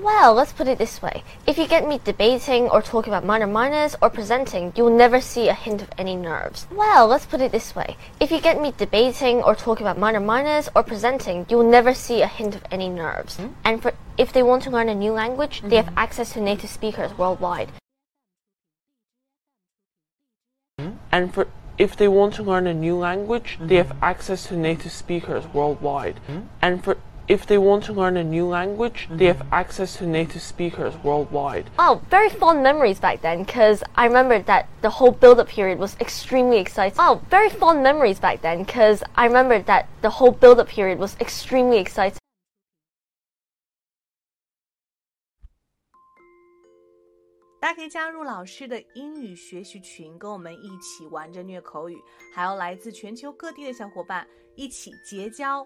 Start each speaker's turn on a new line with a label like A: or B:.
A: Well, let's put it this way. If you get me debating or talking about minor minors or presenting, you'll never see a hint of any nerves. Well, let's put it this way. If you get me debating or talking about minor minors or presenting, you'll never see a hint of any nerves. Hmm? And for if they want to learn a new language, they have mm-hmm. access to native speakers worldwide. Hmm?
B: And for if they want to learn a new language, they mm-hmm. have access to native speakers worldwide. Hmm? And for if they want to learn a new language, they have access to native speakers worldwide.
A: Oh, very fond memories back then because I remember that the whole build up period was extremely exciting. Oh, very fond memories back then because I remember that the whole build up period was extremely exciting.
C: 大家可以加入老师的英语学习群，跟我们一起玩着虐口语，还有来自全球各地的小伙伴一起结交